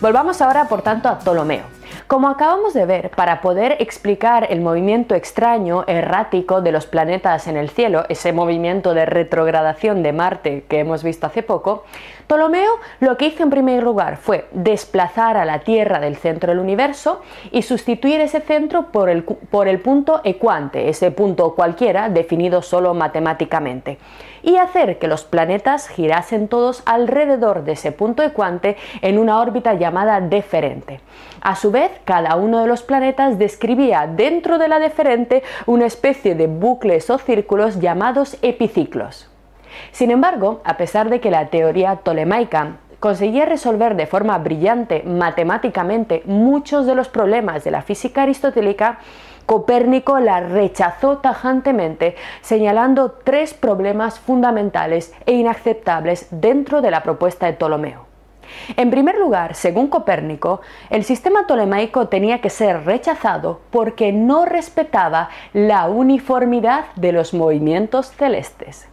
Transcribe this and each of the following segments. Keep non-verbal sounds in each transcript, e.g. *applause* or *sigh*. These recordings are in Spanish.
Volvamos ahora, por tanto, a Ptolomeo. Como acabamos de ver, para poder explicar el movimiento extraño, errático de los planetas en el cielo, ese movimiento de retrogradación de Marte que hemos visto hace poco, Ptolomeo lo que hizo en primer lugar fue desplazar a la Tierra del centro del universo y sustituir ese centro por el, por el punto ecuante, ese punto cualquiera definido solo matemáticamente y hacer que los planetas girasen todos alrededor de ese punto ecuante en una órbita llamada deferente. A su vez, cada uno de los planetas describía dentro de la deferente una especie de bucles o círculos llamados epiciclos. Sin embargo, a pesar de que la teoría tolemaica conseguía resolver de forma brillante matemáticamente muchos de los problemas de la física aristotélica, Copérnico la rechazó tajantemente, señalando tres problemas fundamentales e inaceptables dentro de la propuesta de Ptolomeo. En primer lugar, según Copérnico, el sistema tolemaico tenía que ser rechazado porque no respetaba la uniformidad de los movimientos celestes.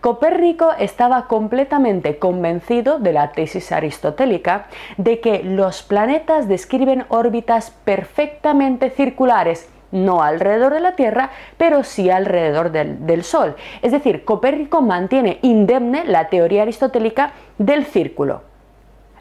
Copérnico estaba completamente convencido de la tesis aristotélica de que los planetas describen órbitas perfectamente circulares no alrededor de la Tierra, pero sí alrededor del, Sol. Es decir, Copérnico mantiene indemne la teoría aristotélica del círculo.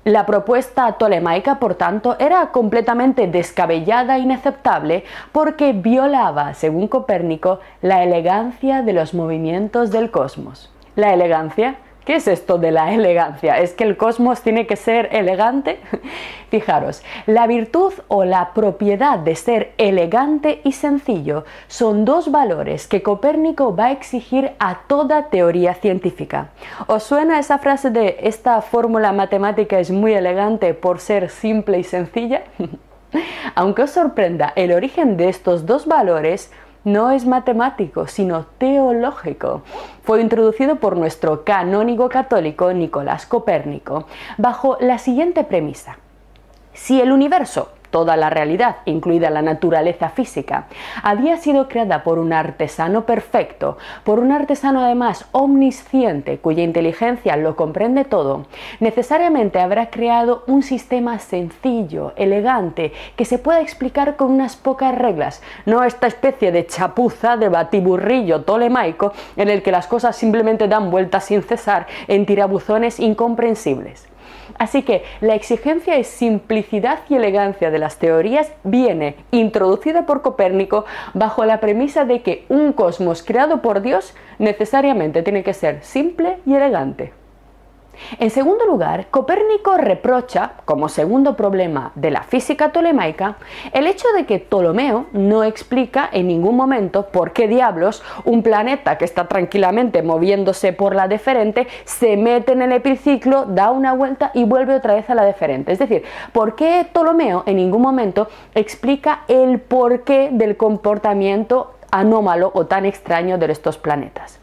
La propuesta tolemaica, por tanto, era completamente descabellada e inaceptable porque violaba, según Copérnico, la elegancia de los movimientos del cosmos. La elegancia ¿Qué es esto de la elegancia? ¿Es que el cosmos tiene que ser elegante? *laughs* Fijaros, la virtud o la propiedad de ser elegante y sencillo son dos valores que Copérnico va a exigir a toda teoría científica. ¿Os suena esa frase de esta fórmula matemática es muy elegante por ser simple y sencilla? *laughs* Aunque os sorprenda, el origen de estos dos valores no es matemático, sino teológico. Fue introducido por nuestro canónigo católico Nicolás Copérnico bajo la siguiente premisa. Si el universo toda la realidad, incluida la naturaleza física, había sido creada por un artesano perfecto, por un artesano además omnisciente, cuya inteligencia lo comprende todo, necesariamente habrá creado un sistema sencillo, elegante, que se pueda explicar con unas pocas reglas, no esta especie de chapuza de batiburrillo tolemaico en el que las cosas simplemente dan vueltas sin cesar en tirabuzones incomprensibles. Así que la exigencia de simplicidad y elegancia de las teorías viene introducida por Copérnico bajo la premisa de que un cosmos creado por Dios necesariamente tiene que ser simple y elegante. En segundo lugar, Copérnico reprocha, como segundo problema de la física tolemaica, el hecho de que Ptolomeo no explica en ningún momento por qué diablos un planeta que está tranquilamente moviéndose por la deferente se mete en el epiciclo, da una vuelta y vuelve otra vez a la deferente. Es decir, por qué Ptolomeo en ningún momento explica el porqué del comportamiento anómalo o tan extraño de estos planetas.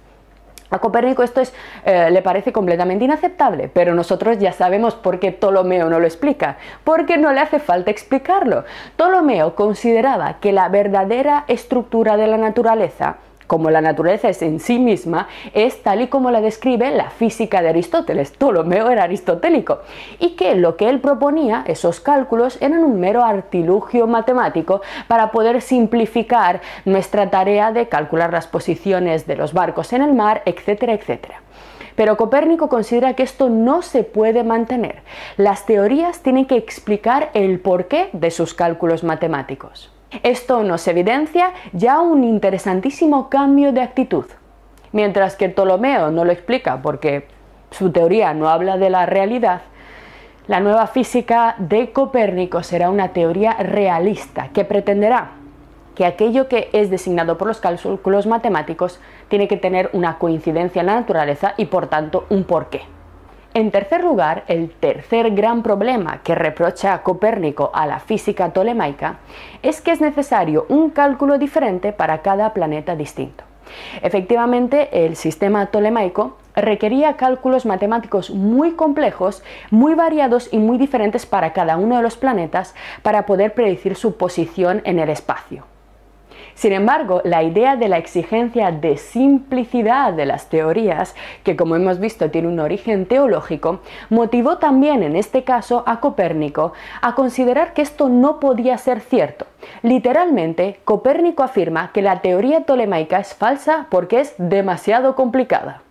A Copérnico esto eh, le parece completamente inaceptable, pero nosotros ya sabemos por qué Ptolomeo no lo explica, porque no le hace falta explicarlo. Ptolomeo consideraba que la verdadera estructura de la naturaleza como la naturaleza es en sí misma, es tal y como la describe la física de Aristóteles. Ptolomeo era aristotélico. Y que lo que él proponía, esos cálculos, eran un mero artilugio matemático para poder simplificar nuestra tarea de calcular las posiciones de los barcos en el mar, etcétera, etcétera. Pero Copérnico considera que esto no se puede mantener. Las teorías tienen que explicar el porqué de sus cálculos matemáticos. Esto nos evidencia ya un interesantísimo cambio de actitud. Mientras que Ptolomeo no lo explica porque su teoría no habla de la realidad, la nueva física de Copérnico será una teoría realista que pretenderá que aquello que es designado por los cálculos matemáticos tiene que tener una coincidencia en la naturaleza y por tanto un porqué. En tercer lugar, el tercer gran problema que reprocha Copérnico a la física tolemaica es que es necesario un cálculo diferente para cada planeta distinto. Efectivamente, el sistema tolemaico requería cálculos matemáticos muy complejos, muy variados y muy diferentes para cada uno de los planetas para poder predecir su posición en el espacio. Sin embargo, la idea de la exigencia de simplicidad de las teorías, que como hemos visto tiene un origen teológico, motivó también en este caso a Copérnico a considerar que esto no podía ser cierto. Literalmente, Copérnico afirma que la teoría tolemaica es falsa porque es demasiado complicada.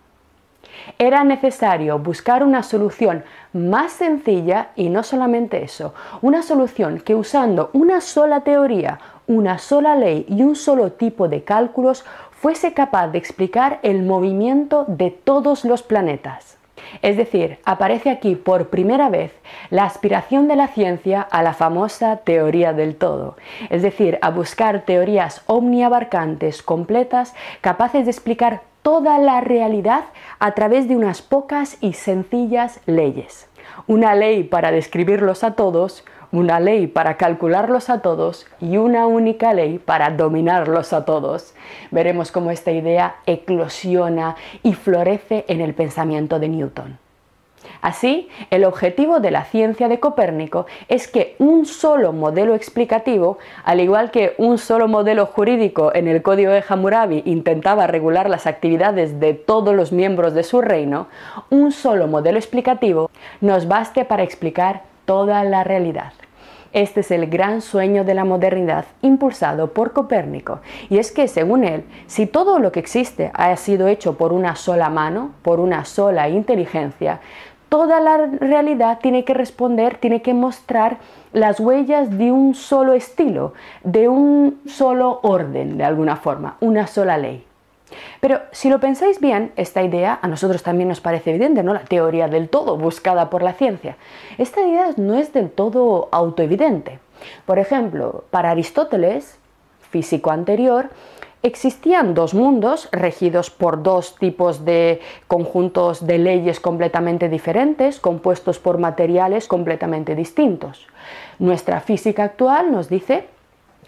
Era necesario buscar una solución más sencilla y no solamente eso, una solución que usando una sola teoría, una sola ley y un solo tipo de cálculos fuese capaz de explicar el movimiento de todos los planetas. Es decir, aparece aquí por primera vez la aspiración de la ciencia a la famosa teoría del todo, es decir, a buscar teorías omniabarcantes, completas, capaces de explicar toda la realidad a través de unas pocas y sencillas leyes. Una ley para describirlos a todos, una ley para calcularlos a todos y una única ley para dominarlos a todos. Veremos cómo esta idea eclosiona y florece en el pensamiento de Newton. Así, el objetivo de la ciencia de Copérnico es que un solo modelo explicativo, al igual que un solo modelo jurídico en el Código de Hammurabi intentaba regular las actividades de todos los miembros de su reino, un solo modelo explicativo nos baste para explicar toda la realidad. Este es el gran sueño de la modernidad impulsado por Copérnico, y es que, según él, si todo lo que existe ha sido hecho por una sola mano, por una sola inteligencia, toda la realidad tiene que responder, tiene que mostrar las huellas de un solo estilo, de un solo orden, de alguna forma, una sola ley. Pero si lo pensáis bien, esta idea a nosotros también nos parece evidente, ¿no? La teoría del todo buscada por la ciencia. Esta idea no es del todo autoevidente. Por ejemplo, para Aristóteles, físico anterior, existían dos mundos regidos por dos tipos de conjuntos de leyes completamente diferentes, compuestos por materiales completamente distintos. Nuestra física actual nos dice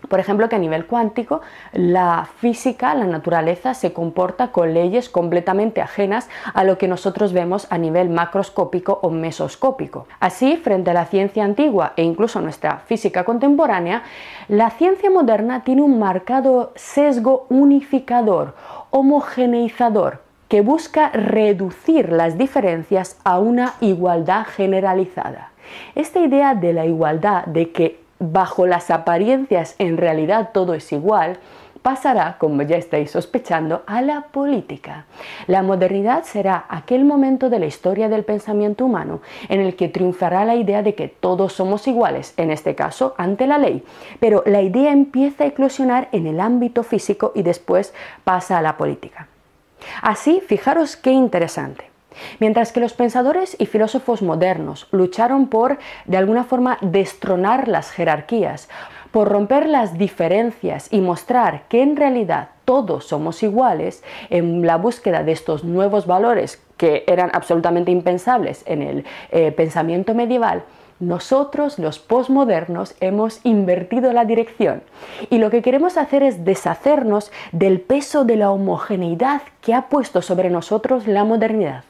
por ejemplo, que a nivel cuántico la física, la naturaleza se comporta con leyes completamente ajenas a lo que nosotros vemos a nivel macroscópico o mesoscópico. Así, frente a la ciencia antigua e incluso nuestra física contemporánea, la ciencia moderna tiene un marcado sesgo unificador, homogeneizador, que busca reducir las diferencias a una igualdad generalizada. Esta idea de la igualdad, de que bajo las apariencias en realidad todo es igual, pasará, como ya estáis sospechando, a la política. La modernidad será aquel momento de la historia del pensamiento humano en el que triunfará la idea de que todos somos iguales, en este caso ante la ley, pero la idea empieza a eclosionar en el ámbito físico y después pasa a la política. Así, fijaros qué interesante. Mientras que los pensadores y filósofos modernos lucharon por, de alguna forma, destronar las jerarquías, por romper las diferencias y mostrar que en realidad todos somos iguales, en la búsqueda de estos nuevos valores que eran absolutamente impensables en el eh, pensamiento medieval, nosotros, los posmodernos, hemos invertido la dirección y lo que queremos hacer es deshacernos del peso de la homogeneidad que ha puesto sobre nosotros la modernidad.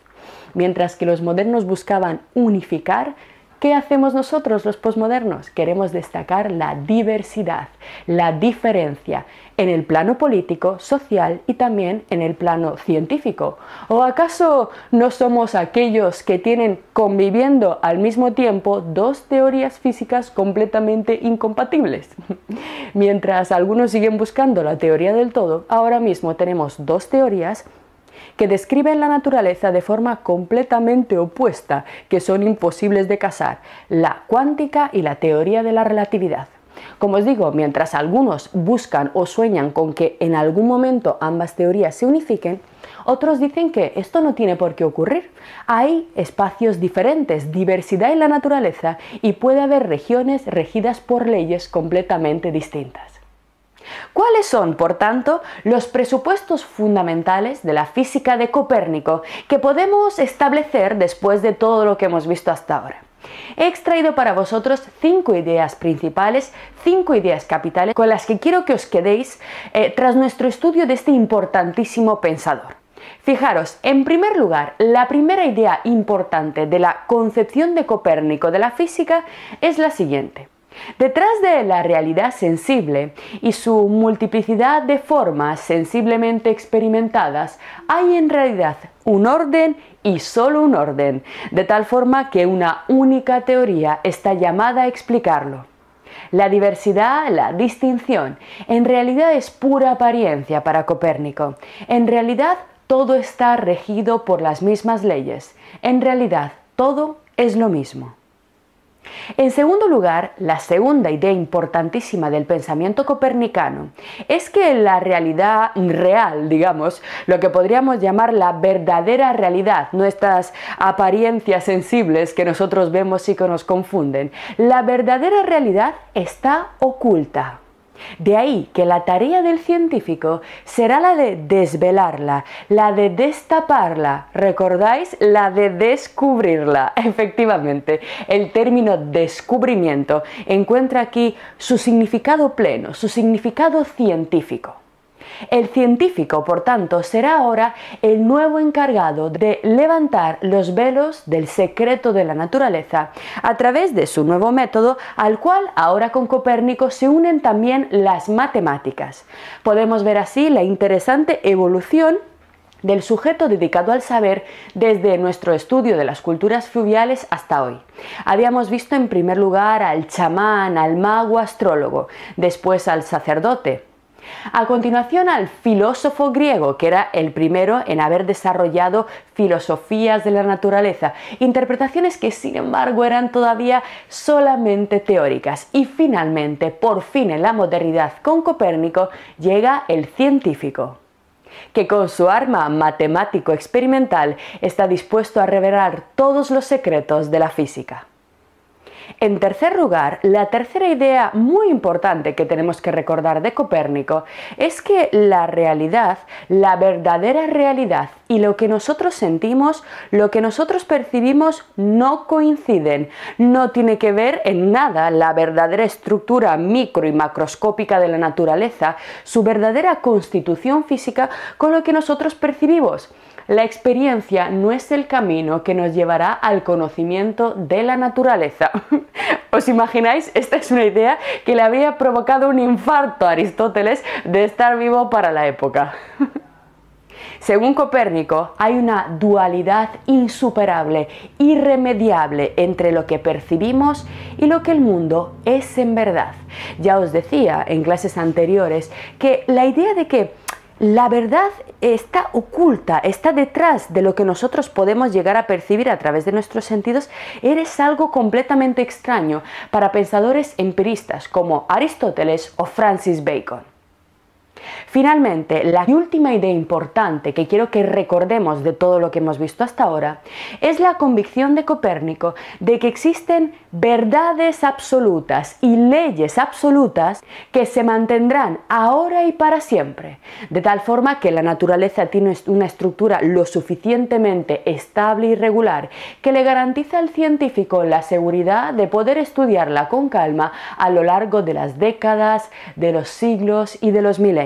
Mientras que los modernos buscaban unificar, ¿qué hacemos nosotros los posmodernos? Queremos destacar la diversidad, la diferencia en el plano político, social y también en el plano científico. ¿O acaso no somos aquellos que tienen conviviendo al mismo tiempo dos teorías físicas completamente incompatibles? *laughs* Mientras algunos siguen buscando la teoría del todo, ahora mismo tenemos dos teorías que describen la naturaleza de forma completamente opuesta, que son imposibles de casar, la cuántica y la teoría de la relatividad. Como os digo, mientras algunos buscan o sueñan con que en algún momento ambas teorías se unifiquen, otros dicen que esto no tiene por qué ocurrir. Hay espacios diferentes, diversidad en la naturaleza y puede haber regiones regidas por leyes completamente distintas. ¿Cuáles son, por tanto, los presupuestos fundamentales de la física de Copérnico que podemos establecer después de todo lo que hemos visto hasta ahora? He extraído para vosotros cinco ideas principales, cinco ideas capitales con las que quiero que os quedéis eh, tras nuestro estudio de este importantísimo pensador. Fijaros, en primer lugar, la primera idea importante de la concepción de Copérnico de la física es la siguiente. Detrás de la realidad sensible y su multiplicidad de formas sensiblemente experimentadas hay en realidad un orden y solo un orden, de tal forma que una única teoría está llamada a explicarlo. La diversidad, la distinción, en realidad es pura apariencia para Copérnico. En realidad todo está regido por las mismas leyes. En realidad todo es lo mismo. En segundo lugar, la segunda idea importantísima del pensamiento copernicano es que la realidad real, digamos, lo que podríamos llamar la verdadera realidad, nuestras apariencias sensibles que nosotros vemos y que nos confunden, la verdadera realidad está oculta. De ahí que la tarea del científico será la de desvelarla, la de destaparla, ¿recordáis? La de descubrirla. *laughs* Efectivamente, el término descubrimiento encuentra aquí su significado pleno, su significado científico. El científico, por tanto, será ahora el nuevo encargado de levantar los velos del secreto de la naturaleza a través de su nuevo método al cual ahora con Copérnico se unen también las matemáticas. Podemos ver así la interesante evolución del sujeto dedicado al saber desde nuestro estudio de las culturas fluviales hasta hoy. Habíamos visto en primer lugar al chamán, al mago astrólogo, después al sacerdote, a continuación al filósofo griego, que era el primero en haber desarrollado filosofías de la naturaleza, interpretaciones que sin embargo eran todavía solamente teóricas. Y finalmente, por fin en la modernidad con Copérnico, llega el científico que con su arma matemático experimental está dispuesto a revelar todos los secretos de la física. En tercer lugar, la tercera idea muy importante que tenemos que recordar de Copérnico es que la realidad, la verdadera realidad y lo que nosotros sentimos, lo que nosotros percibimos no coinciden. No tiene que ver en nada la verdadera estructura micro y macroscópica de la naturaleza, su verdadera constitución física con lo que nosotros percibimos. La experiencia no es el camino que nos llevará al conocimiento de la naturaleza. *laughs* ¿Os imagináis? Esta es una idea que le habría provocado un infarto a Aristóteles de estar vivo para la época. *laughs* Según Copérnico, hay una dualidad insuperable, irremediable entre lo que percibimos y lo que el mundo es en verdad. Ya os decía en clases anteriores que la idea de que la verdad está oculta, está detrás de lo que nosotros podemos llegar a percibir a través de nuestros sentidos, eres algo completamente extraño para pensadores empiristas como Aristóteles o Francis Bacon. Finalmente, la última idea importante que quiero que recordemos de todo lo que hemos visto hasta ahora es la convicción de Copérnico de que existen verdades absolutas y leyes absolutas que se mantendrán ahora y para siempre, de tal forma que la naturaleza tiene una estructura lo suficientemente estable y regular que le garantiza al científico la seguridad de poder estudiarla con calma a lo largo de las décadas, de los siglos y de los milenios.